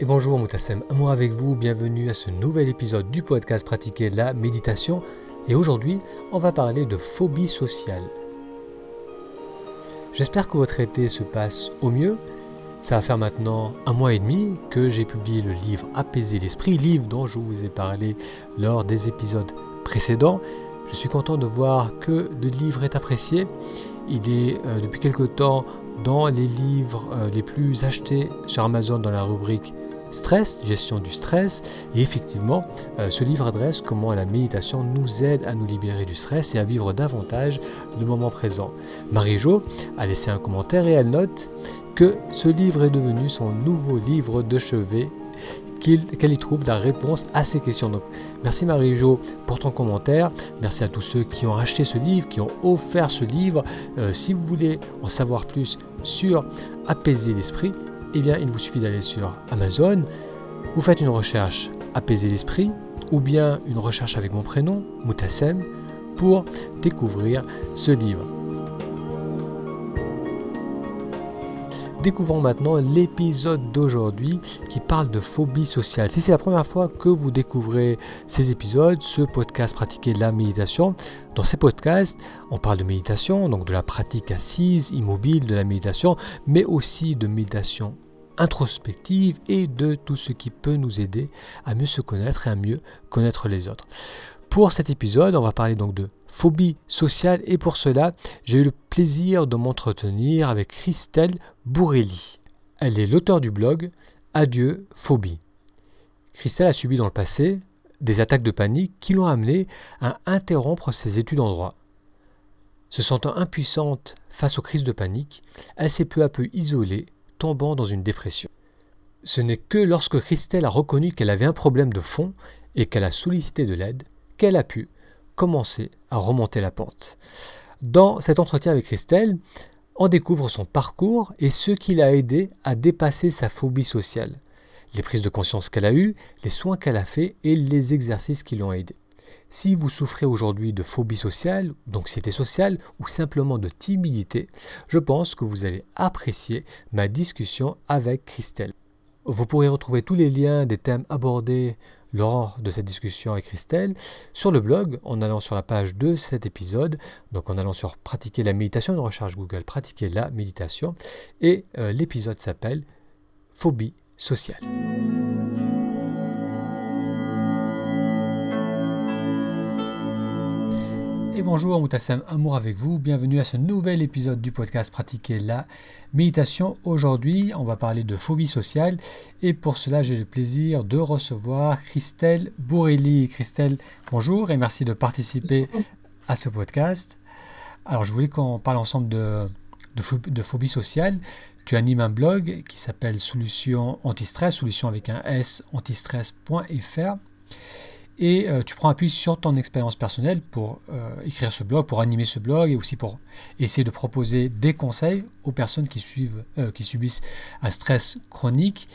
et bonjour Moutassem, amour avec vous, bienvenue à ce nouvel épisode du podcast Pratiquer la méditation. Et aujourd'hui, on va parler de phobie sociale. J'espère que votre été se passe au mieux. Ça va faire maintenant un mois et demi que j'ai publié le livre Apaiser l'esprit, livre dont je vous ai parlé lors des épisodes précédents. Je suis content de voir que le livre est apprécié. Il est euh, depuis quelque temps dans les livres euh, les plus achetés sur Amazon dans la rubrique stress, gestion du stress. Et effectivement, euh, ce livre adresse comment la méditation nous aide à nous libérer du stress et à vivre davantage le moment présent. Marie-Jo a laissé un commentaire et elle note que ce livre est devenu son nouveau livre de chevet qu'elle y trouve la réponse à ces questions. Donc, merci Marie-Jo pour ton commentaire. Merci à tous ceux qui ont acheté ce livre, qui ont offert ce livre. Euh, si vous voulez en savoir plus sur apaiser l'esprit, eh bien, il vous suffit d'aller sur Amazon, vous faites une recherche apaiser l'esprit ou bien une recherche avec mon prénom, Moutassem, pour découvrir ce livre. Découvrons maintenant l'épisode d'aujourd'hui qui parle de phobie sociale. Si c'est la première fois que vous découvrez ces épisodes, ce podcast Pratiquer la méditation, dans ces podcasts, on parle de méditation, donc de la pratique assise, immobile de la méditation, mais aussi de méditation introspective et de tout ce qui peut nous aider à mieux se connaître et à mieux connaître les autres. Pour cet épisode, on va parler donc de phobie sociale et pour cela, j'ai eu le plaisir de m'entretenir avec Christelle Bourrelli. Elle est l'auteur du blog Adieu phobie. Christelle a subi dans le passé des attaques de panique qui l'ont amené à interrompre ses études en droit. Se sentant impuissante face aux crises de panique, elle s'est peu à peu isolée, tombant dans une dépression. Ce n'est que lorsque Christelle a reconnu qu'elle avait un problème de fond et qu'elle a sollicité de l'aide qu'elle a pu commencer à remonter la pente. Dans cet entretien avec Christelle, on découvre son parcours et ce qui l'a aidé à dépasser sa phobie sociale, les prises de conscience qu'elle a eues, les soins qu'elle a faits et les exercices qui l'ont aidé. Si vous souffrez aujourd'hui de phobie sociale, d'anxiété sociale ou simplement de timidité, je pense que vous allez apprécier ma discussion avec Christelle. Vous pourrez retrouver tous les liens des thèmes abordés lors de cette discussion avec Christelle sur le blog en allant sur la page de cet épisode, donc en allant sur pratiquer la méditation, une recherche Google pratiquer la méditation, et euh, l'épisode s'appelle Phobie sociale. Et bonjour Moutassem Amour avec vous, bienvenue à ce nouvel épisode du podcast Pratiquer la méditation. Aujourd'hui, on va parler de phobie sociale et pour cela, j'ai le plaisir de recevoir Christelle Bourrelli. Christelle, bonjour et merci de participer à ce podcast. Alors, je voulais qu'on parle ensemble de, phobie sociale. Tu animes un blog qui s'appelle Solution Antistress, solution avec un S, antistress.fr et euh, tu prends appui sur ton expérience personnelle pour euh, écrire ce blog, pour animer ce blog et aussi pour essayer de proposer des conseils aux personnes qui, suivent, euh, qui subissent un stress chronique.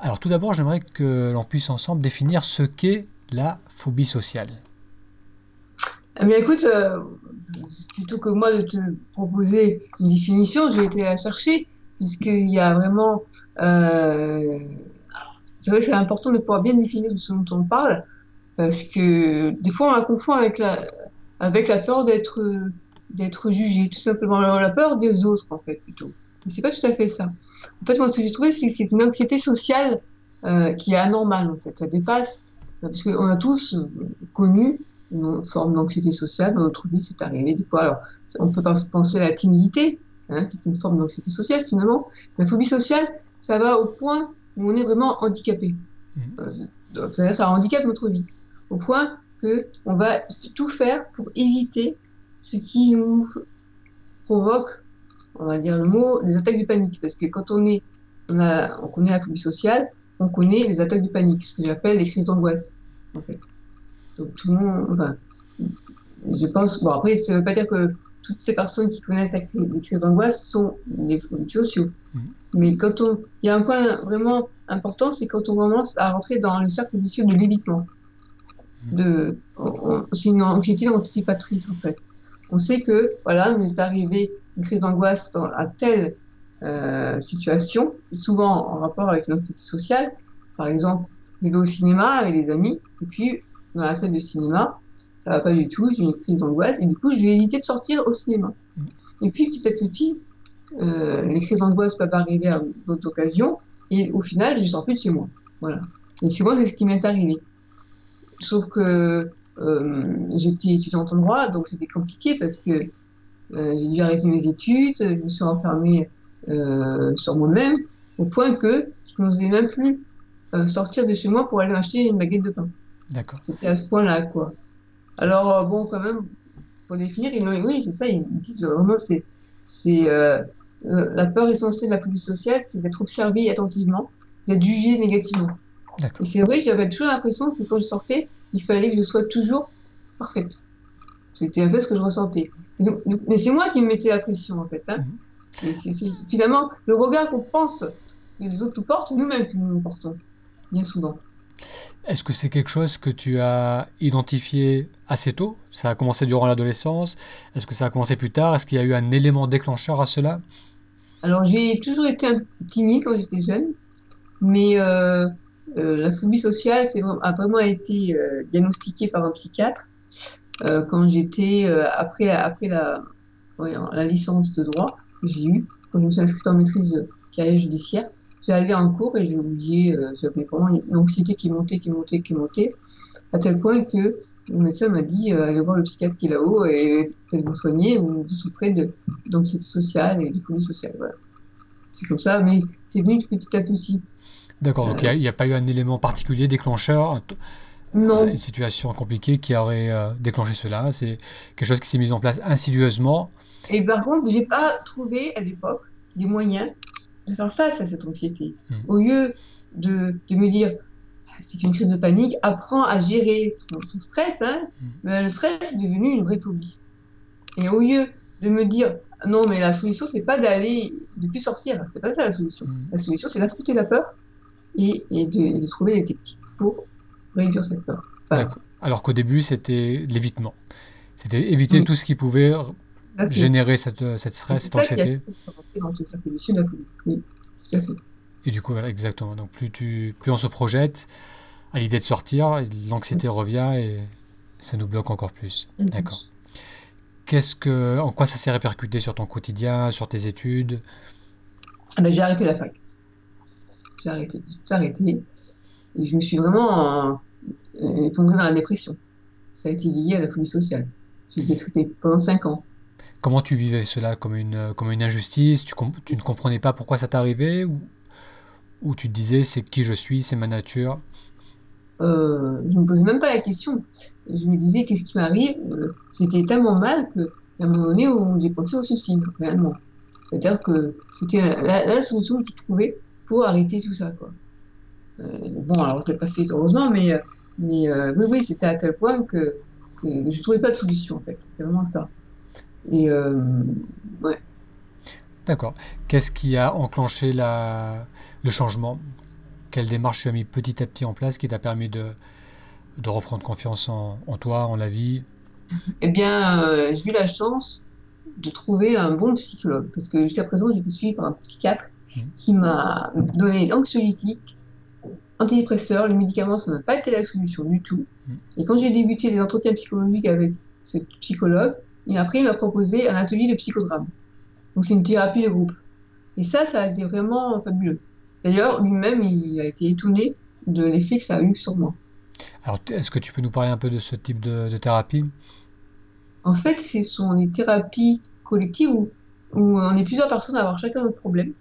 Alors tout d'abord, j'aimerais que l'on puisse ensemble définir ce qu'est la phobie sociale. Eh bien écoute, plutôt que moi de te proposer une définition, j'ai été la chercher, puisqu'il y a vraiment... c'est vrai que c'est important de pouvoir bien définir ce dont on parle, parce que des fois, on la confond avec la, avec la peur d'être, d'être jugé, tout simplement. La peur des autres, en fait, plutôt. Mais c'est pas tout à fait ça. En fait, moi, ce que j'ai trouvé, c'est que c'est une anxiété sociale euh, qui est anormale, en fait. Ça dépasse, parce qu'on a tous connu une forme d'anxiété sociale dans notre vie, c'est arrivé des fois. Alors, on peut penser à la timidité, hein, qui est une forme d'anxiété sociale, finalement. La phobie sociale, ça va au point où on est vraiment handicapé. Mmh. Euh, ça, ça handicape notre vie au point que on va tout faire pour éviter ce qui nous provoque, on va dire le mot, les attaques du panique. Parce que quand on est, on, a, on connaît la phobie sociale, on connaît les attaques du panique, ce que j'appelle les crises d'angoisse, en fait. Donc tout le monde, enfin, je pense, bon après, ça veut pas dire que toutes ces personnes qui connaissent les crises d'angoisse sont des phobies sociaux. Mmh. Mais quand on, il y a un point vraiment important, c'est quand on commence à rentrer dans le cercle vicieux de l'évitement de, c'est une anxiété anticipatrice en fait. On sait que voilà, il est arrivé une crise d'angoisse à telle euh, situation, souvent en rapport avec l'anxiété sociale, Par exemple, je vais au cinéma avec des amis, et puis dans la salle de cinéma, ça va pas du tout, j'ai une crise d'angoisse, et du coup, je vais éviter de sortir au cinéma. Et puis, petit à petit, euh, les crises d'angoisse peuvent arriver à d'autres occasions, et au final, je sors plus de chez moi. Voilà. Et c'est moi, c'est ce qui m'est arrivé. Sauf que euh, j'étais étudiante en droit, donc c'était compliqué parce que euh, j'ai dû arrêter mes études, je me suis enfermée euh, sur moi-même, au point que je n'osais même plus euh, sortir de chez moi pour aller acheter une baguette de pain. D'accord. C'était à ce point-là, quoi. Alors, bon, quand même, pour définir, ils l'ont- oui, c'est ça, ils disent vraiment, c'est, c'est, euh, la peur essentielle de la police sociale, c'est d'être observé attentivement, d'être jugé négativement. Et c'est vrai que j'avais toujours l'impression que quand je sortais, il fallait que je sois toujours parfaite. C'était un peu ce que je ressentais. Donc- mais c'est moi qui me mettais la pression, en fait. Hein. Mhm. Finalement, le regard qu'on pense que les autres nous portent, c'est nous-mêmes qui nous le portons, bien souvent. Est-ce que c'est quelque chose que tu as identifié assez tôt? Ça a commencé durant l'adolescence? Est-ce que ça a commencé plus tard? Est-ce qu'il y a eu un élément déclencheur à cela? Alors, j'ai toujours été un timide quand j'étais jeune, mais euh, la phobie sociale a vraiment été euh, diagnostiquée par un psychiatre euh, quand j'étais euh, après la, après la, la licence de droit que j'ai eue, quand je me suis inscrite en maîtrise carrière judiciaire. J'allais en cours et j'ai oublié, euh, j'avais vraiment une anxiété qui montait, qui montait, qui montait, à tel point que le médecin m'a dit euh, allez voir le psychiatre qui est là-haut et faites-vous soigner ou vous souffrez d'anxiété sociale et de phobie sociale. Voilà. C'est comme ça, mais c'est venu petit à petit. D'accord, donc il n'y a, y a pas eu un élément particulier déclencheur, Non, une situation compliquée qui aurait euh, déclenché cela. C'est quelque chose qui s'est mis en place insidieusement. Et par contre, j'ai pas trouvé à l'époque des moyens de faire face à cette anxiété. Mm. Au lieu de, de me dire, Ah, c'est qu'une crise de panique, apprends à gérer ton, ton stress. Hein. Mm. Mais le stress est devenu une vraie phobie. Et au lieu de me dire, non, mais la solution, c'est pas d'aller, de plus sortir. C'est pas ça la solution. Mm. La solution, c'est d'affronter la peur et, et, de, et de trouver des techniques pour réduire cette peur. Enfin, D'accord. Alors qu'au début, c'était l'évitement. C'était éviter Oui. tout ce qui pouvait générer cette, euh, cette stress, cette anxiété. Et du coup, voilà, exactement. Donc plus, tu, plus on se projette à l'idée de sortir, l'anxiété revient et ça nous bloque encore plus. D'accord. Qu'est-ce que, en quoi ça s'est répercuté sur ton quotidien, sur tes études? Ah ben, j'ai arrêté la fac. J'ai arrêté, j'ai tout arrêté. Et je me suis vraiment euh, euh, dans la dépression. Ça a été lié à la phobie sociale. J'ai été traitée pendant 5 ans. Comment tu vivais cela? Comme une, comme une injustice? Tu, ne comprenais pas pourquoi ça t'arrivait? Ou, ou tu te disais c'est qui je suis, c'est ma nature? Euh, je me posais même pas la question. Je me disais qu'est-ce qui m'arrive? C'était tellement mal que à un moment donné j'ai pensé au suicide, réellement. C'est-à-dire que c'était la, solution que je trouvais pour arrêter tout ça. Euh, bon, alors je l'ai pas fait heureusement, mais, mais euh, oui, c'était à tel point que, je trouvais pas de solution, en fait. C'était vraiment ça. Et euh, ouais. D'accord. Qu'est-ce qui a enclenché le changement? Quelle démarche tu as mis petit à petit en place qui t'a permis de, de reprendre confiance en, en toi, en la vie? Eh bien, euh, j'ai eu la chance de trouver un bon psychologue, parce que jusqu'à présent, j'ai été suivie par un psychiatre Mhm. qui m'a donné l'anxiolytique, antidépresseur, le médicament, ça n'a pas été la solution du tout. Mhm. Et quand j'ai débuté les entretiens psychologiques avec ce psychologue, et après, il m'a proposé un atelier de psychodrame. Donc, c'est une thérapie de groupe. Et ça, ça a été vraiment fabuleux. D'ailleurs, lui-même, il a été étonné de l'effet que ça a eu sur moi. Alors, est-ce que tu peux nous parler un peu de ce type de, thérapie? En fait, ce sont des thérapies collectives où, on est plusieurs personnes à avoir chacun notre problème.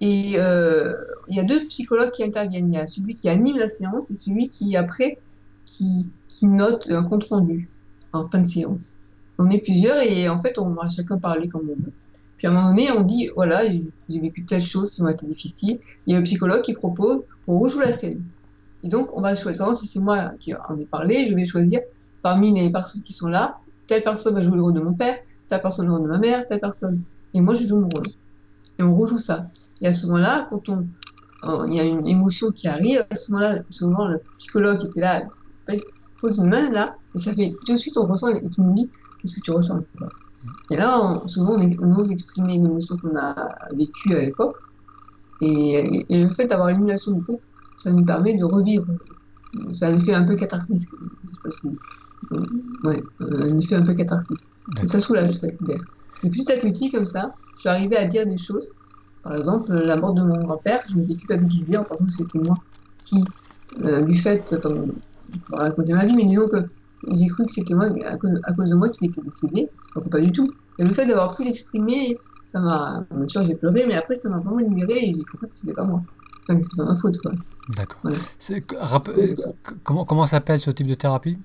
Et euh, il y a deux psychologues qui interviennent. Il y a celui qui anime la séance et celui qui, après, qui, note un compte rendu en fin de séance. On est plusieurs et en fait, on va chacun parler comme on veut. Puis à un moment donné, on dit voilà, j'ai vécu telle chose qui ont été difficiles. Il y a le psychologue qui propose on rejoue la scène. Et donc, on va choisir. Si c'est moi qui en ai parlé, je vais choisir parmi les personnes qui sont là telle personne va jouer le rôle de mon père, telle personne le rôle de ma mère, telle personne. Et moi, je joue mon rôle. Et on rejoue ça. Et à ce moment-là, quand on, il y a une émotion qui arrive, à ce moment-là, souvent le psychologue qui était là pose une main là, et ça fait tout de suite on ressent, et tu nous dis qu'est-ce que tu ressens. Et là, on- souvent, on, on ose exprimer une émotion qu'on a vécue à l'époque. Et, et le fait d'avoir l'émulation du groupe ça nous permet de revivre. C'est un effet un peu catharsis. Ouais, un effet un peu catharsis. Et ça soulage, ça libère. Et petit à petit, comme ça, je suis arrivée à dire des choses. Par exemple, la mort de mon grand-père, je m'étais culpabilisée en pensant que c'était moi qui, euh, du fait, comme je raconter ma vie, mais disons que j'ai cru que c'était moi, à cause, à cause, de moi qu'il était décédé. Donc pas du tout. Et le fait d'avoir pu l'exprimer, ça m'a. Bien sûr, j'ai pleuré, mais après, ça m'a vraiment libéré et j'ai compris que c'était pas moi. Pas ma faute. D'accord. Voilà. Euh, comment, comment s'appelle ce type de thérapie?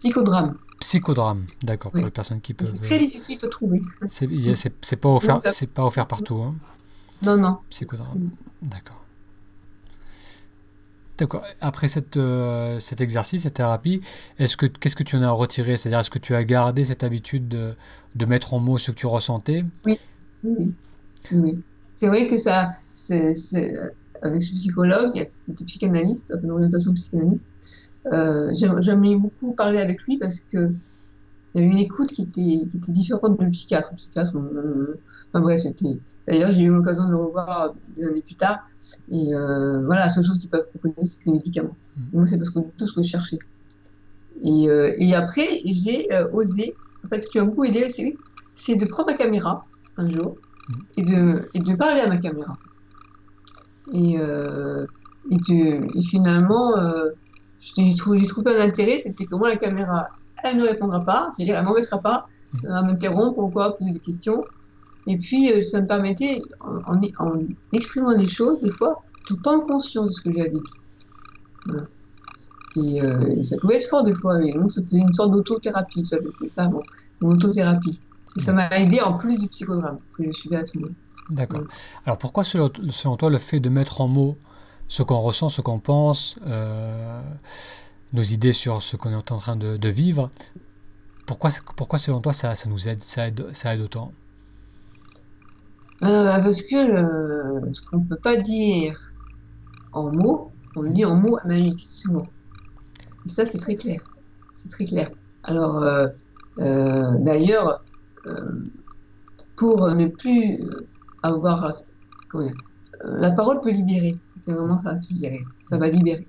Psychodrame. Psychodrame, d'accord, pour les personnes qui peuvent. C'est très difficile de trouver. C'est pas offert, pas offert partout. Hein. Non, non. Psychodrame, d'accord. D'accord. Après cette, euh, cet exercice, cette thérapie, est-ce que qu'est-ce que tu en as retiré? C'est-à-dire, est-ce que tu as gardé cette habitude de, de, mettre en mots ce que tu ressentais? Oui. Oui. oui. C'est vrai que ça, c'est, avec ce psychologue, y a psychanalyste, une orientation psychanalyste. Euh, J'aimais beaucoup parler avec lui parce que il y avait une écoute qui était, qui était différente du psychiatre. Le psychiatre, enfin bref, c'était. D'ailleurs, j'ai eu l'occasion de le revoir des années plus tard. Et euh, voilà, la seule chose qu'ils peuvent proposer, c'est des médicaments. Mmh. moi, c'est parce que tout ce que je cherchais. Et, euh, et après, j'ai euh, osé. En fait, ce qui m'a beaucoup aidé, c'est de prendre ma caméra un jour mmh. et, de, et de parler à ma caméra. Et, euh, et, et finalement, euh, j'ai trouvé, trouvé un intérêt, c'était que moi, la caméra, elle ne répondra pas, c'est-à-dire elle m'embêtera pas mmh. à m'interrompre ou quoi, poser des questions. Et puis, euh, ça me permettait, en, en, exprimant des choses, des fois, de pas en conscience de ce que j'avais dit. Voilà. Et, euh, et, ça pouvait être fort des fois. Et donc, ça faisait une sorte d'autothérapie, ça ça, bon, une autothérapie. Et ça m'a aidé en plus du psychodrame que je suivais à ce moment. D'accord. Alors, pourquoi, selon, selon, toi, le fait de mettre en mots ce qu'on ressent, ce qu'on pense, euh, nos idées sur ce qu'on est en train de, de, vivre, pourquoi, pourquoi selon toi, ça, ça nous aide, ça aide, ça aide autant? Euh, parce que euh, ce qu'on ne peut pas dire en mots, on le dit en mots à souvent. Et ça, c'est très clair. C'est très clair. Alors, d'ailleurs, pour ne plus avoir. Comment dire, la parole peut libérer. C'est vraiment ça, je. Ça va libérer.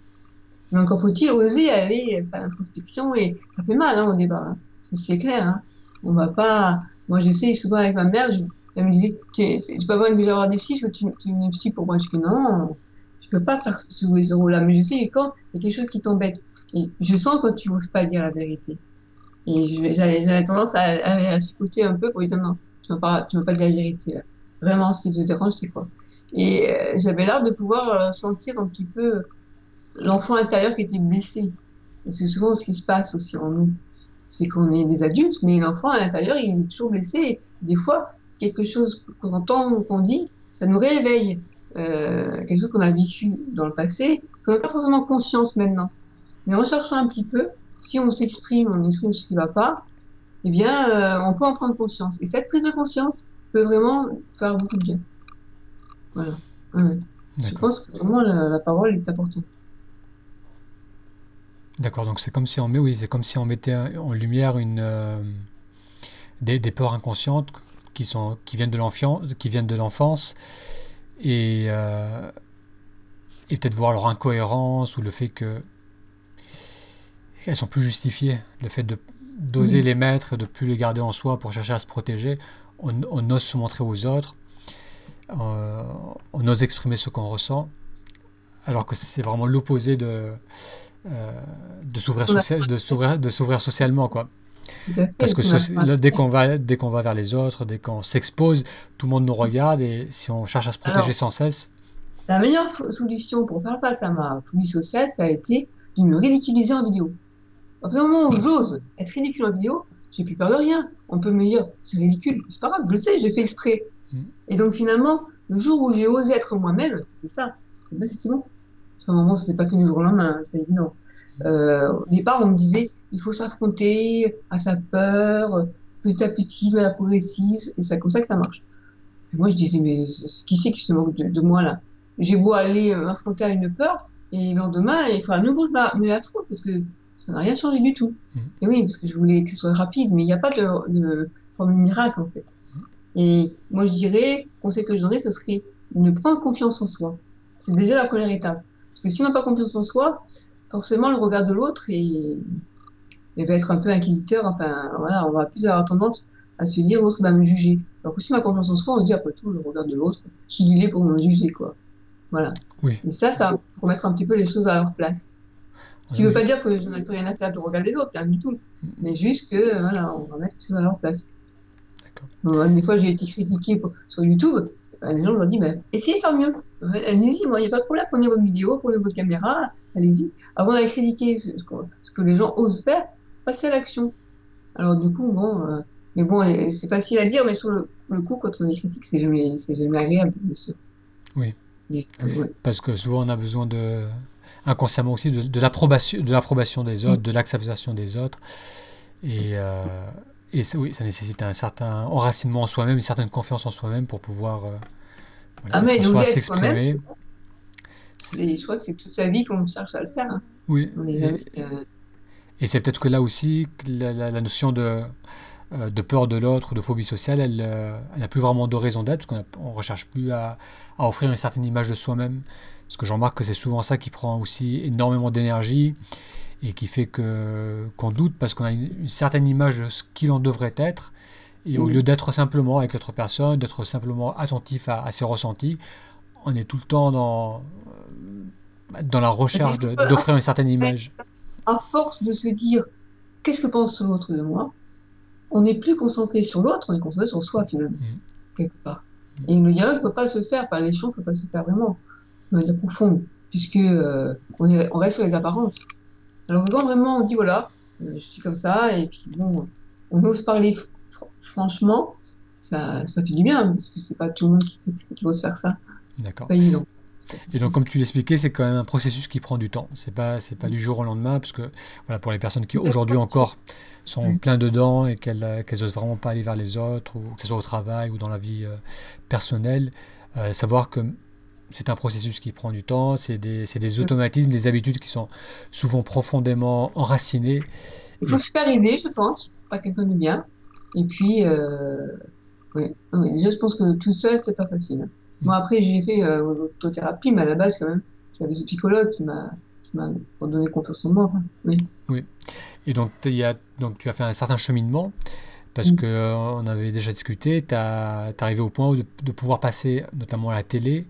Mais encore faut-il oser aller faire l'introspection et ça fait mal hein, au départ. Hein. C'est clair. Hein. On va pas. Moi, j'essaie souvent avec ma mère. Je elle me disait, tu peux avoir une avoir des psy, tu, tu une psy pour moi. Je dis, non, tu peux pas faire jouer ce rôle-là. Mais je sais que quand il y a quelque chose qui t'embête, je sens quand tu n'oses pas dire la vérité. Et j'avais tendance à, à, à un peu pour lui dire, non, tu ne vas, pas dire la vérité. Vraiment, ce qui te dérange, c'est quoi Et euh, j'avais l'air de pouvoir euh, sentir un petit peu l'enfant intérieur qui était blessé. Et c'est souvent ce qui se passe aussi en nous. C'est qu'on est des adultes, mais l'enfant à l'intérieur, il est toujours blessé. Des fois, quelque chose qu'on entend ou qu'on dit, ça nous réveille euh, quelque chose qu'on a vécu dans le passé, qu'on n'a pas forcément conscience maintenant. Mais en cherchant un petit peu, si on s'exprime, on exprime ce qui ne va pas, eh bien, euh, on peut en prendre conscience. Et cette prise de conscience peut vraiment faire beaucoup de bien. Voilà. Ouais. Je pense que vraiment la, la parole est importante. D'accord, donc c'est comme si on met, oui, c'est comme si on mettait en lumière une euh, des, des peurs inconscientes qui, sont, qui viennent de l'enfance et, euh, et peut-être voir leur incohérence ou le fait que elles sont plus justifiées. Le fait de d'oser les mettre, de plus les garder en soi pour chercher à se protéger. On, ose se montrer aux autres. Euh, on ose exprimer ce qu'on ressent. Alors que c'est vraiment l'opposé de, euh, de s'ouvrir de s'ouvrir socialement. Quoi. Parce que dès qu'on va, dès qu'on va vers les autres, dès qu'on s'expose, tout le monde nous regarde et si on cherche à se protéger sans cesse. La meilleure solution pour faire face à ma phobie sociale, ça a été de me ridiculiser en vidéo. À partir du moment où j'ose être ridicule en vidéo, j'ai plus peur de rien. On peut me dire, c'est ridicule, c'est pas grave, je le sais, j'ai fait exprès. Mm. Et donc finalement, le jour où j'ai osé être moi-même, c'était ça. Ben, c'était bon. À ce moment, ce n'était pas que du jour au lendemain, c'est évident. Euh, au départ, on me disait, il faut s'affronter à sa peur, petit à petit, la progressive, et c'est comme ça que ça marche. Et moi, je disais, mais qui c'est qui se moque de, moi là? J'ai beau aller euh, m'affronter à une peur, et le lendemain, il faut à nouveau je me affronte, parce que ça n'a rien changé du tout. Mmh. Et oui, parce que je voulais que ce soit rapide, mais il n'y a pas de, de, formule miracle en fait. Mmh. Et moi, je dirais, conseil que je donnerais, ce serait de prendre confiance en soi. C'est déjà la première étape. Parce que si on n'a pas confiance en soi, forcément le regard de l'autre il va être un peu inquisiteur. Enfin, voilà, on va plus avoir tendance à se dire l'autre va me juger. Alors que si on a confiance en soi, on se dit après tout le regard de l'autre, qui il est pour me juger, quoi. Voilà. Oui. Et ça, ça pour mettre un petit peu les choses à leur place. Ce qui ne veut pas dire que je n'ai plus rien à faire du regard des autres, rien du tout. Mais juste que, voilà, on va mettre choses à leur place. D'accord. des fois, j'ai été critiquée sur YouTube. Ben, les gens leur disent, ben, essayez de faire mieux. Allez-y, moi, il n'y a pas de problème. Prenez votre vidéo, prenez votre caméra, allez-y. Avant d'aller critiquer ce que, ce que, les gens osent faire, passez à l'action. Alors, du coup, bon, euh, mais bon, c'est facile à dire, mais sur le, le coup, quand on est critique, c'est jamais, jamais agréable, bien sûr. Oui. Parce que souvent, on a besoin de, inconsciemment aussi, de, de l'approbation, de l'approbation des autres, de l'acceptation des autres. Et, euh, et oui, ça nécessite un certain enracinement en soi-même, une certaine confiance en soi-même pour pouvoir euh, ah, mais s'exprimer. Je crois que c'est toute sa vie qu'on cherche à le faire. Hein. Oui. Euh, et, c'est peut-être que là aussi, la, la notion de, euh, de peur de l'autre ou de phobie sociale, elle euh, n'a plus vraiment de raison d'être, parce qu'on ne recherche plus à, offrir une certaine image de soi-même. Parce que j'en remarque que c'est souvent ça qui prend aussi énormément d'énergie et qui fait que qu'on doute parce qu'on a une, certaine image de ce qu'il en devrait être. Et au lieu d'être simplement avec l'autre personne, d'être simplement attentif à, ses ressentis, on est tout le temps dans, euh, dans la recherche d'offrir une certaine image. À force de se dire qu'est-ce que pense l'autre de moi, on n'est plus concentré sur l'autre, on est concentré sur soi finalement, mm. quelque part. Et le dialogue ne peut pas se faire, par l'échange ne peut pas se faire vraiment, de manière profonde, puisque euh, on, est, on, reste sur les apparences. Alors quand vraiment on dit voilà, euh, je suis comme ça, et puis bon, on ose parler franchement, ça, ça fait du bien, parce que c'est pas tout le monde qui, qui ose faire ça. D'accord. Et donc, comme tu l'expliquais, c'est quand même un processus qui prend du temps. C'est pas, c'est pas du jour au lendemain, parce que voilà, pour les personnes qui aujourd'hui encore sont mm. plein dedans et qu'elles, qu'elles osent vraiment pas aller vers les autres, ou que ce soit au travail ou dans la vie euh, personnelle, euh, savoir que c'est un processus qui prend du temps, c'est des, automatismes, des habitudes qui sont souvent profondément enracinées. Il faut se faire aider, je pense, pas quelqu'un de bien. Et puis, euh, oui. oui, déjà, je pense que tout seul, c'est pas facile. Moi, après, j'ai fait euh, l'autothérapie, mais à la base, quand même, j'avais ce psychologue qui m'a donné confiance en moi. oui. oui. Et donc, y a, donc, tu as fait un certain cheminement, parce mm. qu'on euh, on avait déjà discuté, tu es arrivé au point de, de, pouvoir passer notamment à la télé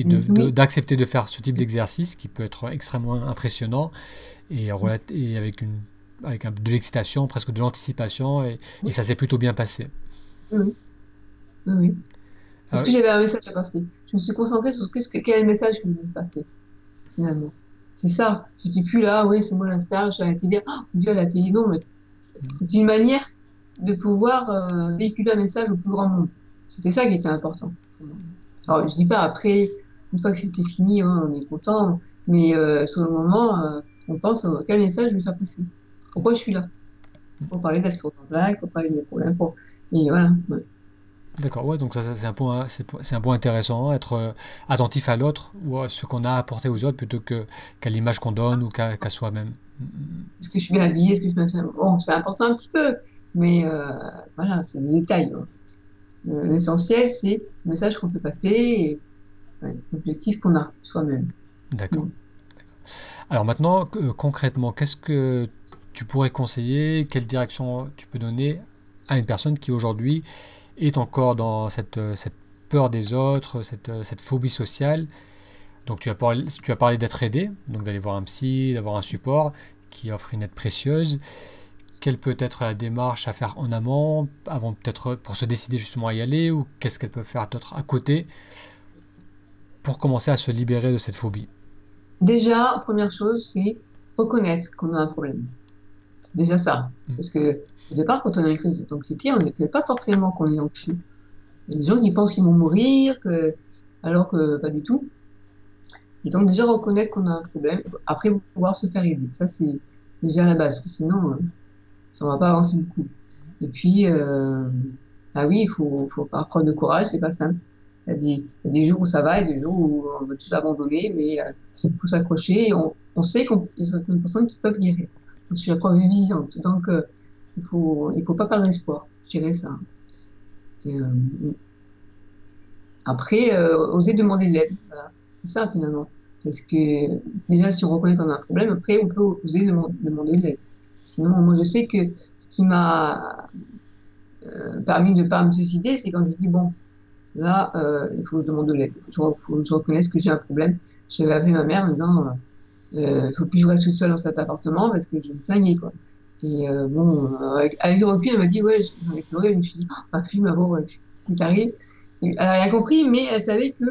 et d'accepter de, de, faire ce type d'exercice qui peut être extrêmement impressionnant et, et avec, une, avec un, de l'excitation, presque de l'anticipation, et, et, ça s'est plutôt bien passé. Oui. Oui. Parce que j'avais un message à passer? Je me suis concentrée sur ce que, quel message que je voulais passer, finalement. C'est ça. Je dis plus là, oui, c'est moi l'instar, à la télé. Oh, Dieu, la télé, non, mais c'est une manière de pouvoir euh, véhiculer un message au plus grand nombre. C'était ça qui était important. Alors, je dis pas après, une fois que c'était fini, hein, on est content, mais euh, sur le moment, euh, on pense à quel message je vais faire passer. Pourquoi je suis là? Pour parler de la en blague, pour parler de mes problèmes, pour... Et voilà. D'accord, ouais, donc ça, c'est un point, c'est un point intéressant, être euh, attentif à l'autre ou à ce qu'on a apporté aux autres plutôt que qu'à l'image qu'on donne ou qu'à soi-même. Est-ce que je suis bien habillée? Est-ce que je bien Bon, c'est important un petit peu, mais euh, voilà, c'est des détails. Hein. L'essentiel, c'est le message qu'on peut passer et l'objectif qu'on a soi-même. D'accord. Alors maintenant, concrètement, qu'est-ce que tu pourrais conseiller? Quelle direction tu peux donner à une personne qui aujourd'hui est encore dans cette, euh, cette peur des autres, cette, euh, cette, phobie sociale? Donc tu as parlé, tu as parlé d'être aidé, donc d'aller voir un psy, d'avoir un support qui offre une aide précieuse. Quelle peut être la démarche à faire en amont, avant peut-être pour se décider justement à y aller, ou qu'est-ce qu'elle peut faire d'autre à côté? Pour commencer à se libérer de cette phobie? Déjà, première chose, c'est reconnaître qu'on a un problème déjà ça. Mm. Parce que au départ, quand on a une crise d'anxiété, on ne fait pas forcément qu'on est anxieux. Il y a des gens qui pensent qu'ils vont mourir, que... alors que pas du tout. Et donc déjà reconnaître qu'on a un problème, après pouvoir se faire aider. Ça, c'est déjà la base, parce que sinon, euh, ça ne va pas avancer beaucoup. Et puis, euh, ah oui, il faut, faut pas prendre de courage, c'est pas simple. Il y, a des, y, a des, jours où ça va et des jours où on veut tout abandonner, mais euh, il faut s'accrocher. On, on sait qu'il y a certaines personnes qui peuvent guérir je suis la preuve vivante. Donc, euh, il faut, il faut pas perdre espoir. Je dirais ça. Euh, après, euh, oser demander de l'aide. Voilà. C'est ça finalement. Parce que déjà, si on reconnaît qu'on a un problème, après, on peut oser demander de l'aide. Sinon, moi, je sais que ce qui m'a permis de ne pas me suicider, c'est quand je dis, bon, là, euh, il faut que je demande de que je reconnaisse que j'ai un problème. J'avais appelé ma mère en disant, il euh, faut plus que je reste toute seule dans cet appartement parce que je me plaignais, quoi. Et euh, bon, avec, avec, le recul, elle m'a dit, ouais, j'en ai pleuré. Je me suis dit, oh, ma fille, ma pauvre, c'est arrivé. Elle a rien compris, mais elle savait que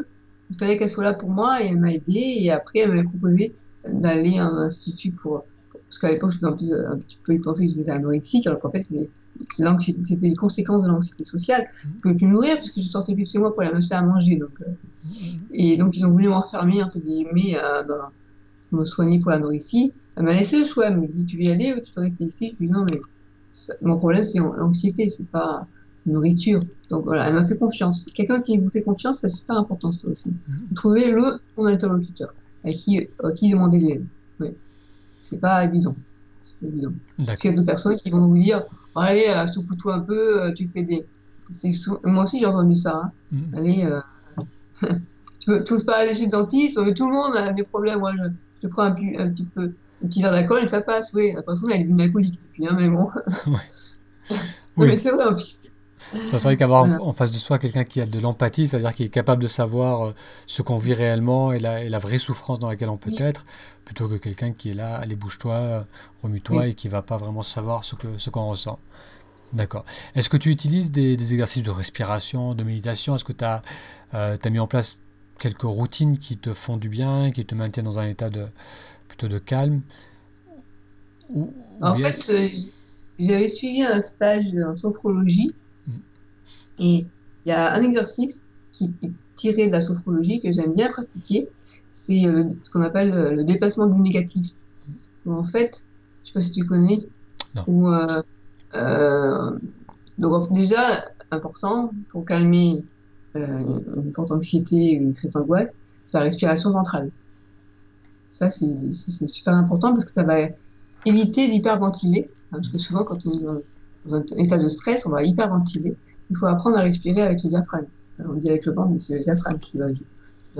il fallait qu'elle soit là pour moi et elle m'a aidé. Et après, elle m'avait proposé d'aller à un institut pour, parce qu'à l'époque, je faisais un, peu, un petit peu que j'étais anorexique, alors qu'en fait, c'était les conséquences de l'anxiété sociale. Je ne pouvais plus nourrir parce que je sortais plus de chez moi pour aller m'acheter à manger. Donc, euh, et donc, ils ont voulu m'enfermer, entre guillemets, euh, dans, me soigner pour l'anorexie. Elle m'a laissé le choix. Elle me dit, tu veux y aller ou tu peux rester ici? Je lui dis, non, mais mon problème, c'est l'anxiété, c'est pas nourriture. Donc voilà, elle m'a fait confiance. Quelqu'un qui vous fait confiance, c'est super important ça aussi. Mhm. Trouver le bon interlocuteur à qui, à qui demander de l'aide. Oui. C'est pas évident. C'est pas évident. Parce qu'il y a d'autres personnes qui vont vous dire Allez, euh, secoue-toi un peu, euh, tu fais des. Moi aussi, j'ai entendu ça. Hein. Mhm. Allez, euh... tu veux pas aller chez le dentiste, tout le monde a des problèmes. Moi, je, je prends un, un, petit peu un petit verre d'alcool et ça passe. Oui, la personne, elle est une alcoolique. Puis, hein, mais bon. oui. mais c'est vrai, en plus. C'est vrai qu'avoir en face de soi quelqu'un qui a de l'empathie, c'est-à-dire qui est capable de savoir euh, ce qu'on vit réellement et la, et la, vraie souffrance dans laquelle on peut être, plutôt que quelqu'un qui est là, allez bouge-toi, remue-toi et qui va pas vraiment savoir ce qu'on ce qu'on ressent. D'accord. Est-ce que tu utilises des, des, exercices de respiration, de méditation? Est-ce que tu as, euh, as, mis en place quelques routines qui te font du bien, qui te maintiennent dans un état de, plutôt de calme? Ou, En fait, euh, j'avais suivi un stage en sophrologie et il y a un exercice qui est tiré de la sophrologie que j'aime bien pratiquer, c'est euh, ce qu'on appelle euh, le déplacement du négatif. en fait, je ne sais pas si tu connais. Euh, euh, donc déjà, important pour calmer euh, une forte anxiété, une crise d'angoisse, c'est la respiration ventrale. Ça, c'est super important parce que ça va éviter d'hyperventiler. Hein, parce que souvent, quand on est dans un état de stress, on va hyperventiler il faut apprendre à respirer avec le diaphragme. on dit avec le ventre, mais c'est le diaphragme qui va,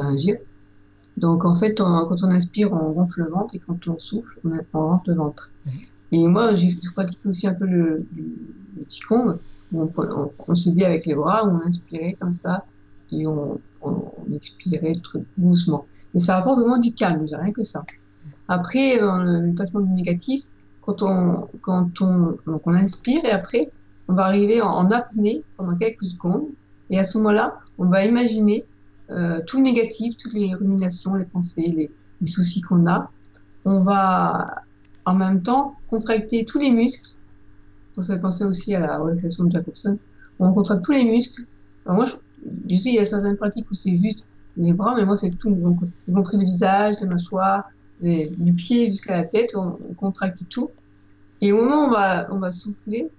agir. Donc en fait, quand on inspire, on gonfle le ventre et quand on souffle, on, rentre le ventre. Mhm. Et moi, j'ai pratiqué aussi un peu le, le, le Qigong. On, on, se dit avec les bras, on inspirait comme ça et on, expirait doucement. Mais ça apporte vraiment du calme, déjà, rien que ça. Après, dans le, placement du négatif, quand on, quand on, donc on inspire et après, on va arriver en, apnée pendant quelques secondes. Et à ce moment-là, on va imaginer euh, tout le négatif, toutes les ruminations, les pensées, les, soucis qu'on a. On va en même temps contracter tous les muscles. On s'est pensé aussi à la réflexion de Jacobson. On contracte tous les muscles. Alors moi, je, sais, il y a certaines pratiques où c'est juste les bras, mais moi, c'est tout. Donc, y compris le visage, la mâchoire, du pied jusqu'à la tête, on, on, contracte tout. Et au moment où on va, on va souffler,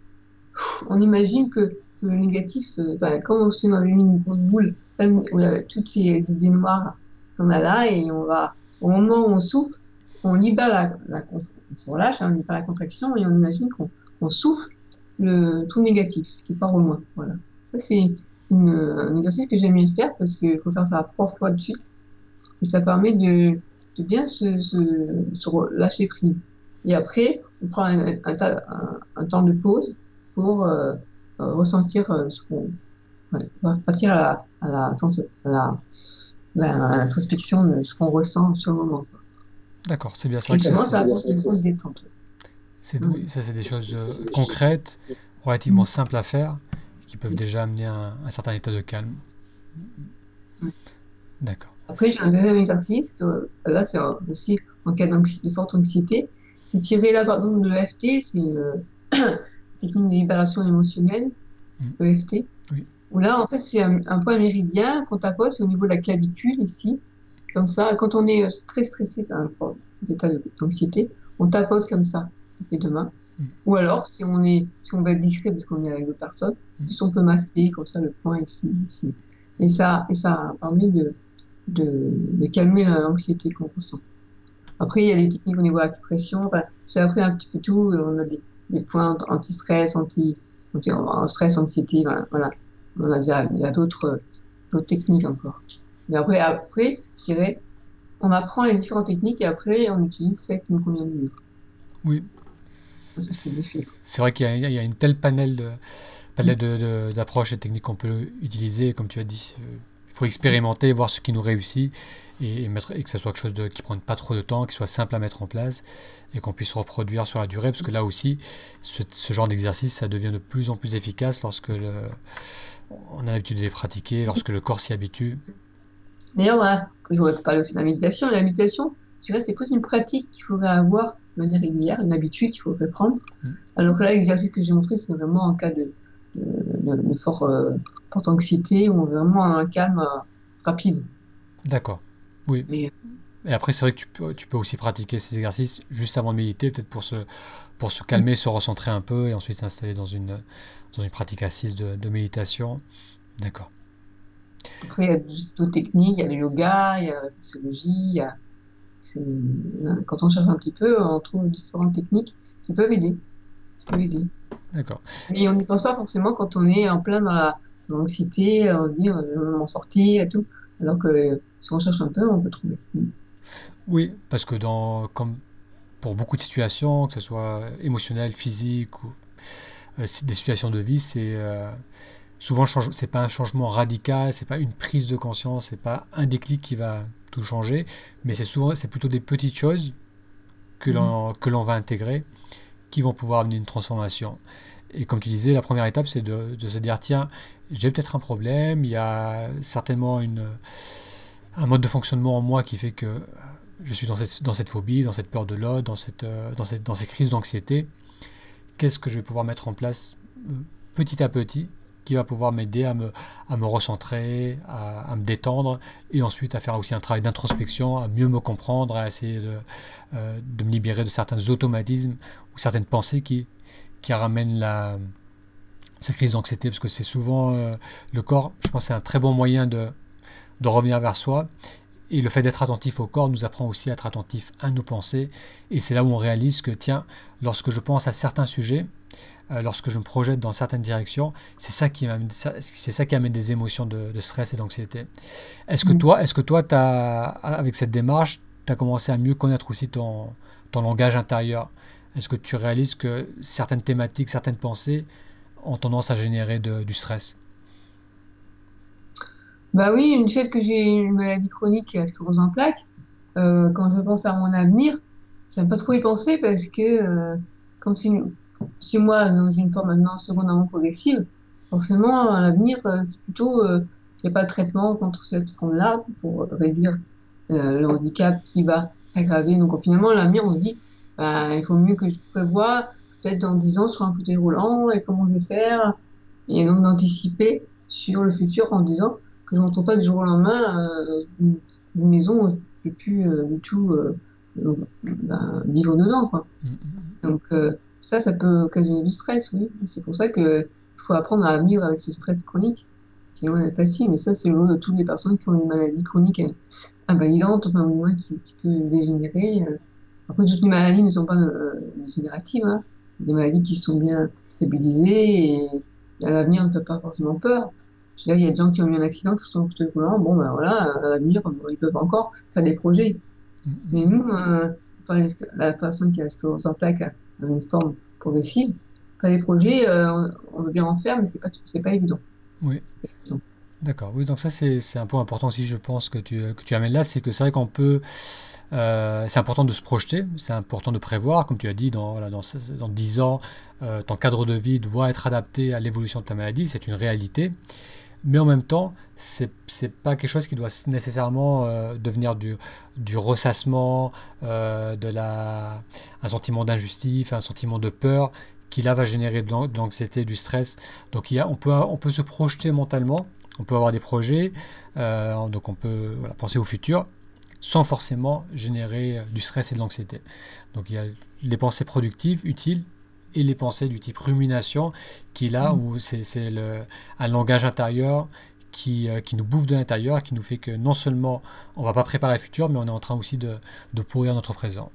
on imagine que le négatif, ben, si on avait mis une grosse boule, toutes ces idées noires qu'on a là, et on va, au moment où on souffle, on libère la, on se relâche, hein, on libère la contraction, et on imagine qu'on souffle le tout négatif qui part au moins. Voilà. Ça, c'est un exercice que j'aime bien faire parce qu'il faut faire ça trois fois de suite. Et ça permet de, bien se, se, se, lâcher prise. Et après, on prend un temps de pause pour euh, euh, ressentir euh, ce qu'on ouais, partir à la, à la, l'introspection de ce qu'on ressent sur le moment. D'accord, c'est bien. C'est vrai que ça, c'est des ça, c'est des choses concrètes, relativement mm. simples à faire, qui peuvent déjà amener un, un certain état de calme. D'accord. Après, j'ai un deuxième exercice, là, c'est aussi en cas de forte anxiété. C'est tirer là, par exemple, de l'EFT, c'est technique de libération émotionnelle, mm. EFT. Oui. Où là, en fait, c'est un, point méridien qu'on tapote, c'est au niveau de la clavicule ici. Comme ça, quand on est très stressé, un état d'anxiété, on tapote comme ça, les deux mains. Mm. Ou alors, si on, est, si on va être discret parce qu'on est avec d'autres personnes, mm. on peut masser comme ça le point ici, ici. Et ça, et ça permet de, de, de calmer l'anxiété qu'on ressent. Après, il y a des techniques au niveau de la pression. Enfin, J'ai appris un petit peu tout. On a des, des points anti-stress, anti, anti, stress, anxiété, voilà. On a il y a d'autres, techniques encore. Mais après, après, je dirais, on apprend les différentes techniques et après on utilise celle qui nous convient le mieux. Oui. C'est vrai qu'il y, y, a une telle panel de d'approches et techniques qu'on peut utiliser, comme tu as dit. Faut expérimenter, voir ce qui nous réussit et, mettre, et que ce soit quelque chose de, qui ne prenne pas trop de temps, qui soit simple à mettre en place et qu'on puisse reproduire sur la durée. Parce que là aussi, ce, genre d'exercice, ça devient de plus en plus efficace lorsque le, on a l'habitude de les pratiquer, lorsque le corps s'y habitue. D'ailleurs, voilà, je voudrais parler aussi de la méditation. La méditation, je dirais, c'est plus une pratique qu'il faudrait avoir de manière régulière, une habitude qu'il faudrait prendre. Mm. Alors que là, l'exercice que j'ai montré, c'est vraiment en cas de, de, de, fort, euh, forte anxiété ou vraiment un calme euh, rapide. D'accord. Oui. Mais, et après, c'est vrai que tu peux, tu peux aussi pratiquer ces exercices juste avant de méditer, peut-être pour se, pour se calmer, se recentrer un peu et ensuite s'installer dans une, dans une pratique assise de, de méditation. D'accord. Après, il y a d'autres techniques, il y a le yoga, il y a la physiologie, quand on cherche un petit peu, on trouve différentes techniques qui peuvent aider. aider. D'accord. Mais on n'y pense pas forcément quand on est en plein dans l'anxiété, on se dit on va m'en sortir et tout. Alors que si on cherche un peu, on peut trouver. Oui, parce que dans, comme pour beaucoup de situations, que ce soit émotionnelles, physiques ou euh, des situations de vie, c'est euh, souvent c'est pas un changement radical, c'est pas une prise de conscience, c'est pas un déclic qui va tout changer, mais c'est souvent c'est plutôt des petites choses que l'on mm. que l'on va intégrer qui vont pouvoir amener une transformation. Et comme tu disais, la première étape, c'est de, de, se dire, tiens, j'ai peut-être un problème, il y a certainement une, un mode de fonctionnement en moi qui fait que je suis dans cette, dans cette phobie, dans cette peur de l'autre, dans, cette, dans, cette, dans ces crises d'anxiété. Qu'est-ce que je vais pouvoir mettre en place euh, petit à petit qui va pouvoir m'aider à me, à me recentrer, à, me détendre et ensuite à faire aussi un travail d'introspection, à mieux me comprendre, à essayer de, euh, de me libérer de certains automatismes ou certaines pensées qui, qui ramènent la, ces crises d'anxiété parce que c'est souvent euh, le corps, je pense c'est un très bon moyen de, de revenir vers soi. Et le fait d'être attentif au corps nous apprend aussi à être attentif à nos pensées. Et c'est là où on réalise que, tiens, lorsque je pense à certains sujets, euh, lorsque je me projette dans certaines directions, c'est ça qui amène, c'est ça qui amène des émotions de, stress et d'anxiété. Est-ce que mm. toi, est-ce que toi, as, avec cette démarche, tu as commencé à mieux connaître aussi ton, ton langage intérieur? Est-ce que tu réalises que certaines thématiques, certaines pensées ont tendance à générer du stress Bah oui, une fait que j'ai une maladie chronique et la sclérose en plaques, euh, quand je pense à mon avenir, j'aime pas trop y penser parce que euh, comme si si moi, dans une forme maintenant secondairement progressive, forcément, à l'avenir, euh, c'est plutôt, il n'y a pas de traitement contre cette forme-là pour réduire euh, le handicap qui va s'aggraver. Donc, finalement, l'avenir, on se dit, bah, il faut mieux que je prévoie, peut-être dans 10 ans, sur un fauteuil roulant, et comment je vais faire. Et donc, d'anticiper sur le futur en disant que je ne retrouve pas du jour au lendemain une, maison où je ne peux plus du tout ben, vivre dedans. Quoi. Mm, mm, mm. Donc, ça, ça peut occasionner du stress, oui. C'est pour ça qu'il faut apprendre à vivre avec ce stress chronique, qui est loin d'être facile. Mais ça, c'est le lot de toutes les personnes qui ont une maladie chronique invalidante, enfin, au moins qui, qui peut dégénérer. Euh. Après, toutes les maladies ne sont pas euh, dégénératives. Hein. Des maladies qui sont bien stabilisées et à l'avenir ne fait pas forcément peur. il y a des gens qui ont eu un accident, qui sont fauteuil roulant. Bon, ben voilà, à l'avenir, ils peuvent encore faire des projets. Mm-hmm. Mais nous, euh, la personne qui a la sclérose en plaques une forme progressive. Enfin, les projets, euh, on, veut bien en faire, mais c'est pas c'est pas évident. Oui. D'accord, oui, donc ça c'est un point important aussi, je pense, que tu, que tu amènes là, c'est que c'est vrai qu'on peut, euh, c'est important de se projeter, c'est important de prévoir, comme tu as dit, dans, dans, dans 10 ans, euh, ton cadre de vie doit être adapté à l'évolution de ta maladie, c'est une réalité. Mais en même temps, c'est pas quelque chose qui doit nécessairement euh, devenir du, du ressassement, de la, un sentiment d'injustice, un sentiment de peur, qui là va générer de l'anxiété, du stress. Donc il y a, on, peut, on peut se projeter mentalement, on peut avoir des projets, euh, donc on peut penser au futur, sans forcément générer du stress et de l'anxiété. Donc il y a les pensées productives, utiles, et les pensées du type rumination, qui là, mm. où c'est un langage intérieur qui, euh, qui nous bouffe de l'intérieur, qui nous fait que non seulement on va pas préparer le futur, mais on est en train aussi de, de pourrir notre présent.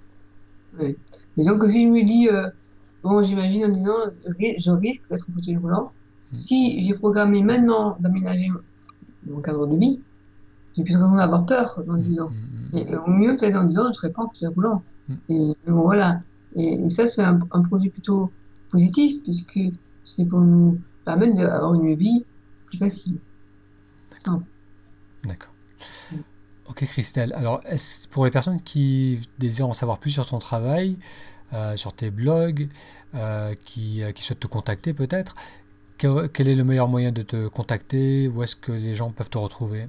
Oui. Mais donc si je me dis, euh, bon j'imagine en disant, je risque d'être un fauteuil roulant. Si j'ai programmé maintenant d'aménager mon cadre de vie, j'ai plus de raison d'avoir peur dans 10 ans. Et, et au mieux, peut-être dans 10 ans, je serai pas en fauteuil roulant. Mm. Et bon, voilà. Et, et ça, c'est un, un projet plutôt positif, puisque c'est pour nous permettre d'avoir une vie plus facile. Simple. D'accord. Ok Christelle, alors pour les personnes qui désirent en savoir plus sur ton travail, euh, sur tes blogs, euh, qui, euh, qui souhaitent te contacter peut-être, quel est le meilleur moyen de te contacter? Où est-ce que les gens peuvent te retrouver?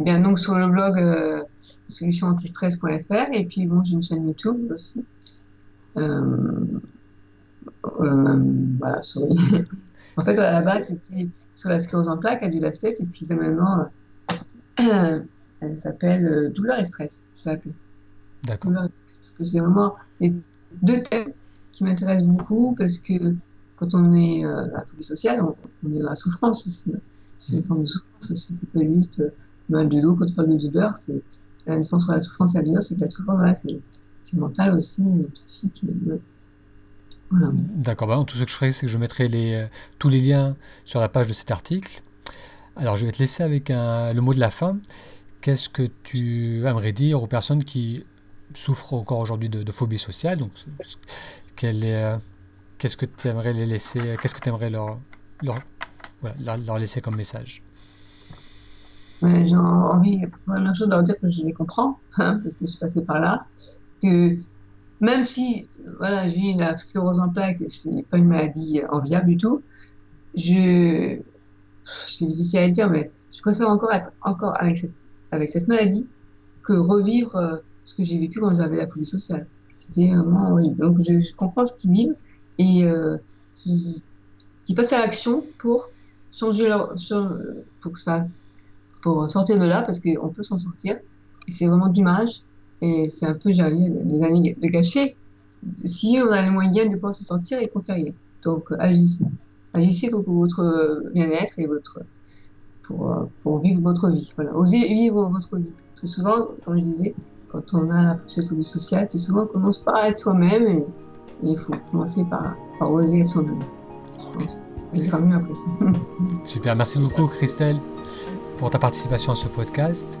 Bien, donc sur le blog euh, solutionantistress.fr et puis bon, j'ai une chaîne YouTube aussi. Euh, euh, voilà, sorry. En fait, à la base, c'était sur la sclérose en plaques, à du lacet, et puis là, maintenant, euh, elle s'appelle Douleur et stress, je l'ai appelée. D'accord. Parce que c'est vraiment les deux thèmes qui m'intéressent beaucoup, parce que quand on est euh, à la phobie sociale, on, on est dans la souffrance aussi. hein. C'est une forme de souffrance aussi, c'est pas juste euh, mal de dos, quand on parle de douleur, c'est la différence entre la souffrance et la douleur, c'est que la souffrance, voilà, c'est mental aussi, et psychique. et, euh, voilà. D'accord, bah, tout ce que je ferai, c'est que je mettrai les, euh, tous les liens sur la page de cet article. Alors, je vais te laisser avec un- le mot de la fin. Qu'est-ce que tu aimerais dire aux personnes qui souffrent encore aujourd'hui de, de phobie sociale? Donc, est, euh, qu'est-ce que tu aimerais les laisser Qu'est-ce que tu aimerais leur, leur, voilà, leur- laisser comme message? J'ai envie, première chose, de leur dire que je les comprends, parce que je suis passée par là, que même si, voilà, j'ai la sclérose en plaques, c'est pas une maladie enviable du tout, je, c'est difficile à dire, mais je préfère encore être encore avec cette, avec cette maladie que revivre euh, ce que j'ai vécu quand j'avais la phobie sociale. C'était vraiment horrible. Donc, je, je comprends ce qu'ils vivent et euh, qui, qui passent à l'action pour changer leur, pour que ça pour sortir de là parce qu'on peut s'en sortir. Et c'est vraiment dommage. Et c'est un peu, envie, des années de gâcher. Si on a les moyens de pouvoir s'en sortir, il faut faire rien. Donc, euh, agissez. Agissez pour votre bien-être et votre, pour, pour vivre votre vie. Voilà. Osez vivre votre vie. Parce souvent, comme je disais, quand on a cette phobie sociale, c'est souvent qu'on commence par être soi-même et, et il faut commencer par, par oser être soi-même. Ça ira mieux après. Super, merci beaucoup Christelle pour ta participation à ce podcast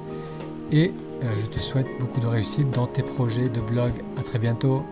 et euh, je te souhaite beaucoup de réussite dans tes projets de blog. À très bientôt.